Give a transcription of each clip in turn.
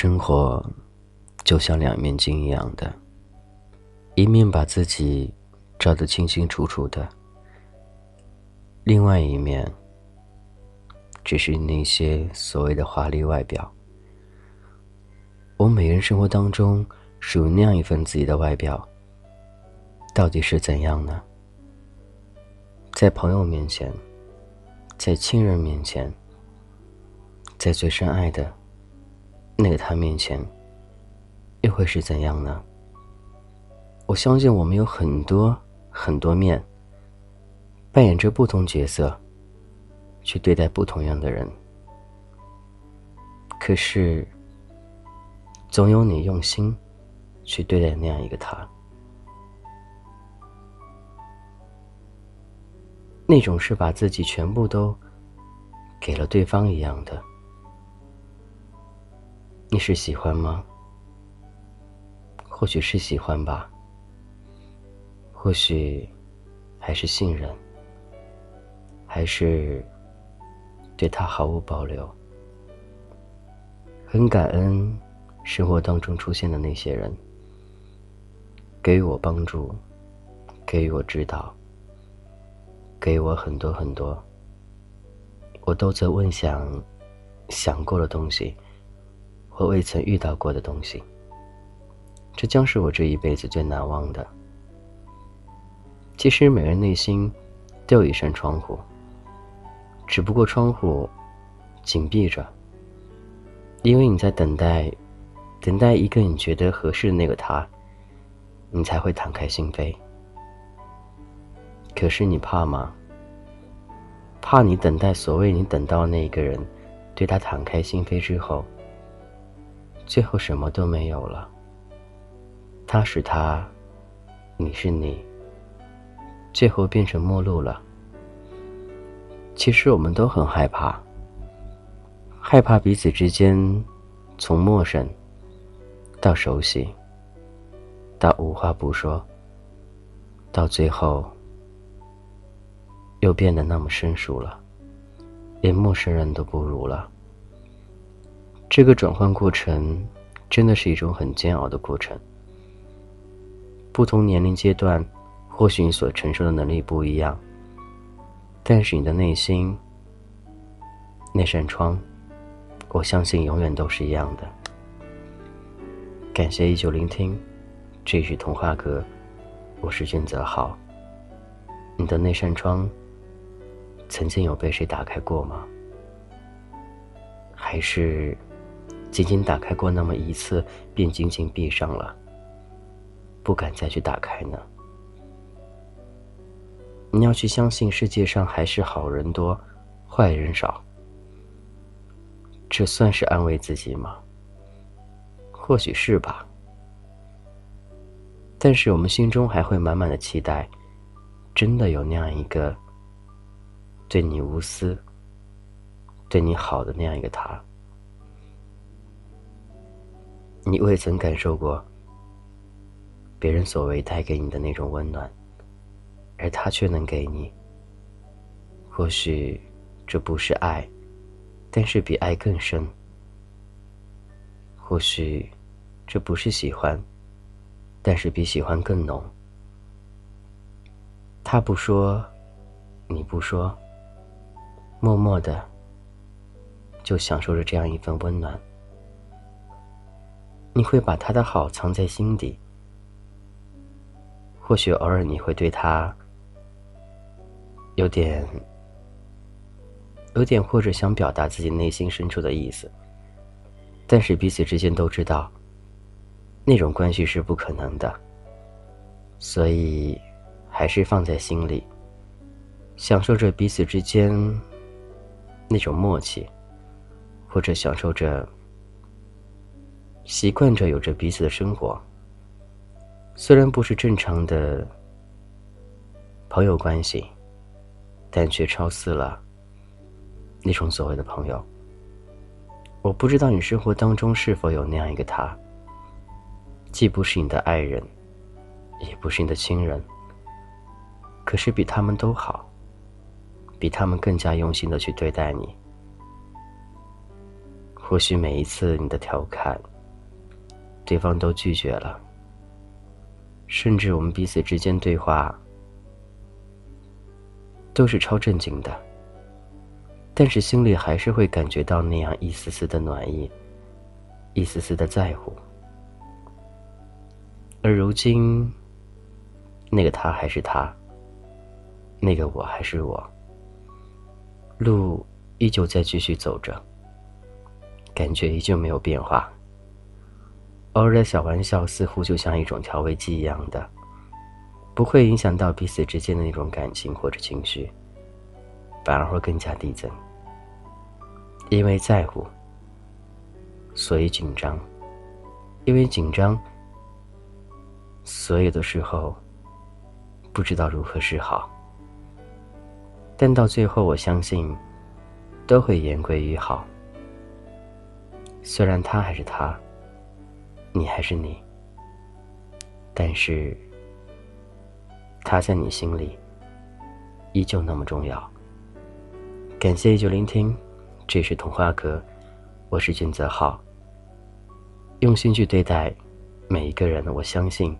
生活就像两面镜一样的，一面把自己照得清清楚楚的，另外一面只是那些所谓的华丽外表。我每人生活当中属于那样一份自己的外表，到底是怎样呢？在朋友面前，在亲人面前，在最深爱的。那个他面前，又会是怎样呢？我相信我们有很多很多面，扮演着不同角色，去对待不同样的人。可是，总有你用心去对待那样一个他，那种是把自己全部都给了对方一样的。你是喜欢吗？或许是喜欢吧，或许还是信任，还是对他毫无保留。很感恩生活当中出现的那些人，给予我帮助，给予我指导，给予我很多很多，我都在问想想过的东西。和未曾遇到过的东西，这将是我这一辈子最难忘的。其实，每个人内心都有一扇窗户，只不过窗户紧闭着，因为你在等待，等待一个你觉得合适的那个他，你才会敞开心扉。可是你怕吗？怕你等待所谓你等到那一个人，对他敞开心扉之后。最后什么都没有了。他是他，你是你，最后变成陌路了。其实我们都很害怕，害怕彼此之间从陌生到熟悉，到无话不说，到最后又变得那么生疏了，连陌生人都不如了。这个转换过程，真的是一种很煎熬的过程。不同年龄阶段，或许你所承受的能力不一样，但是你的内心那扇窗，我相信永远都是一样的。感谢依旧聆听，这是童话歌，我是俊泽浩。你的那扇窗，曾经有被谁打开过吗？还是？仅仅打开过那么一次，便紧紧闭上了，不敢再去打开呢。你要去相信世界上还是好人多，坏人少。这算是安慰自己吗？或许是吧。但是我们心中还会满满的期待，真的有那样一个对你无私、对你好的那样一个他。你未曾感受过别人所谓带给你的那种温暖，而他却能给你。或许这不是爱，但是比爱更深。或许这不是喜欢，但是比喜欢更浓。他不说，你不说，默默的就享受着这样一份温暖。你会把他的好藏在心底，或许偶尔你会对他有点、有点或者想表达自己内心深处的意思，但是彼此之间都知道，那种关系是不可能的，所以还是放在心里，享受着彼此之间那种默契，或者享受着。习惯着有着彼此的生活，虽然不是正常的朋友关系，但却超似了那种所谓的朋友。我不知道你生活当中是否有那样一个他，既不是你的爱人，也不是你的亲人，可是比他们都好，比他们更加用心的去对待你。或许每一次你的调侃，对方都拒绝了，甚至我们彼此之间对话都是超正经的，但是心里还是会感觉到那样一丝丝的暖意，一丝丝的在乎。而如今，那个他还是他，那个我还是我，路依旧在继续走着。感觉依旧没有变化。偶尔的小玩笑似乎就像一种调味剂一样的，不会影响到彼此之间的那种感情或者情绪，反而会更加递增。因为在乎，所以紧张；因为紧张，所有的时候不知道如何是好。但到最后，我相信都会言归于好。虽然他还是他，你还是你，但是他在你心里依旧那么重要。感谢依旧聆听，这是童话阁，我是俊泽浩。用心去对待每一个人，我相信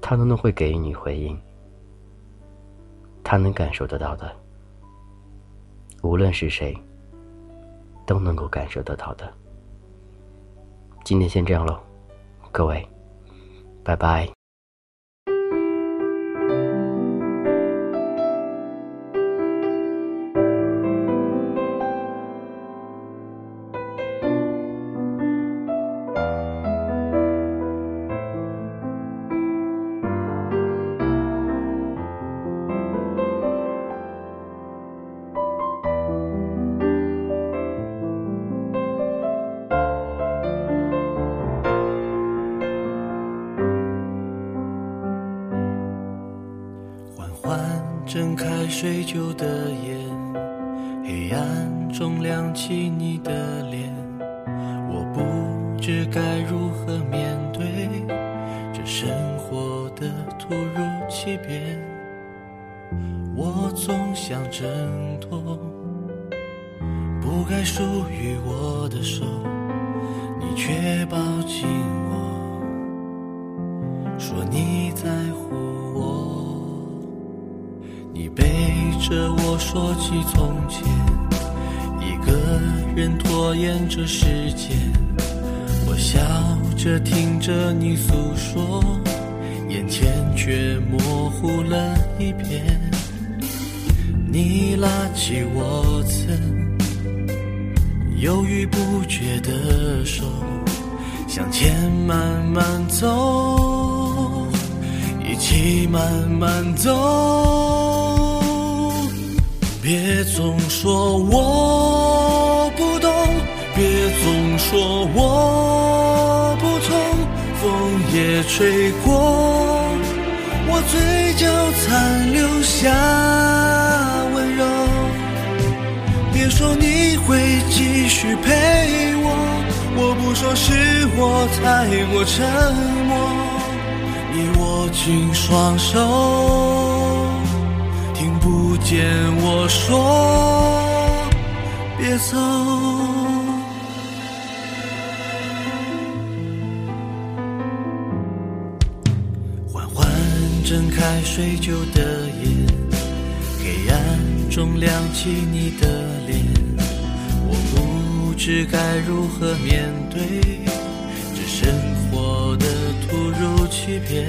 他都能会给予你回应，他能感受得到的，无论是谁，都能够感受得到的。今天先这样喽，各位，拜拜。睡旧的眼，黑暗中亮起你的脸，我不知该如何面对这生活的突如其变。我总想挣脱不该属于我的手，你却抱紧我，说你着我说起从前，一个人拖延着时间，我笑着听着你诉说，眼前却模糊了一片。你拉起我曾犹豫不决的手，向前慢慢走，一起慢慢走。别总说我不懂，别总说我不痛，风也吹过，我嘴角残留下温柔。别说你会继续陪我，我不说是我太过沉默，你握紧双手。不见我说别走，缓缓睁开睡旧的眼，黑暗中亮起你的脸，我不知该如何面对这生活的突如其变。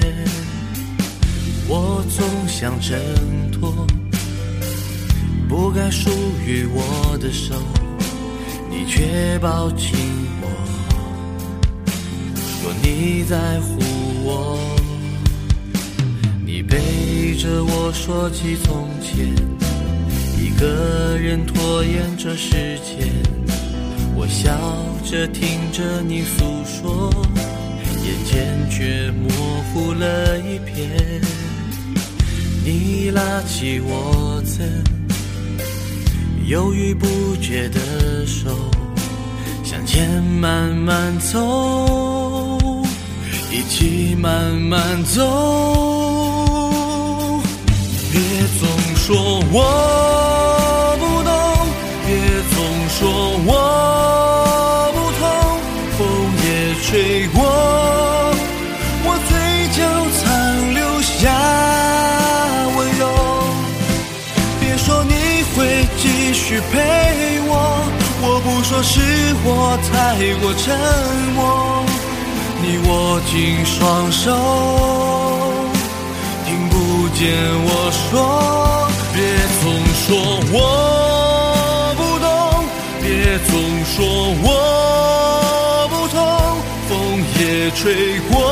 我总想挣脱不该属于我的手，你却抱紧我，说你在乎我。你背着我说起从前，一个人拖延着时间，我笑着听着你诉说，眼前却模糊了一片。你拉起我曾犹豫不决的手，向前慢慢走，一起慢慢走。别总说我不懂，别总说去陪我我不说是我太过沉默你握紧双手听不见我说别总说我不懂别总说我不痛风也吹过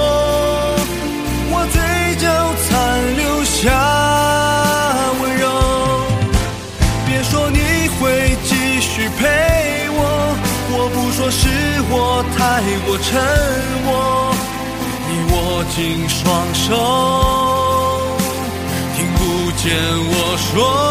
太过沉默，你握紧双手，听不见我说。